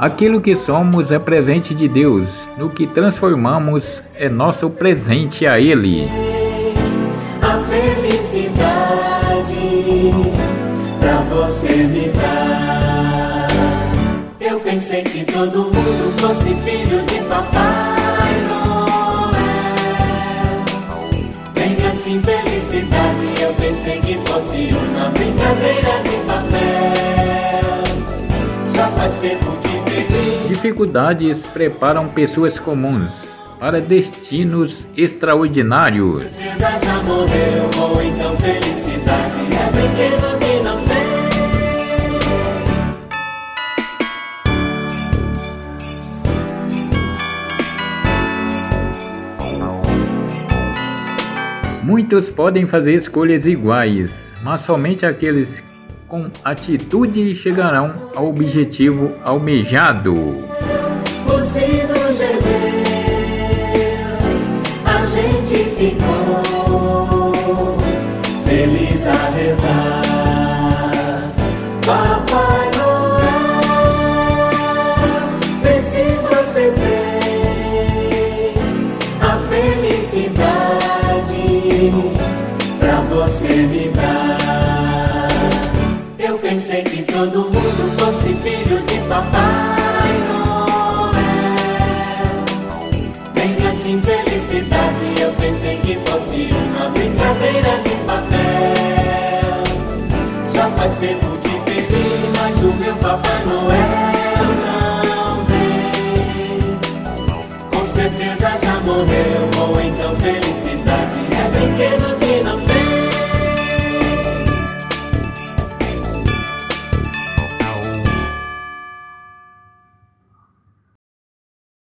Aquilo que somos é presente de Deus, no que transformamos é nosso presente a Ele. A felicidade pra você me dar. Eu pensei que todo mundo fosse filho de Papai Noel. Tem assim felicidade, eu pensei que fosse uma brincadeira de Dificuldades preparam pessoas comuns para destinos extraordinários. Então é. Muitos podem fazer escolhas iguais, mas somente aqueles com atitude chegarão ao objetivo almejado. A gente ficou feliz a rezar. Papai vê se você a felicidade infelicidade. Eu pensei que fosse uma brincadeira de papel.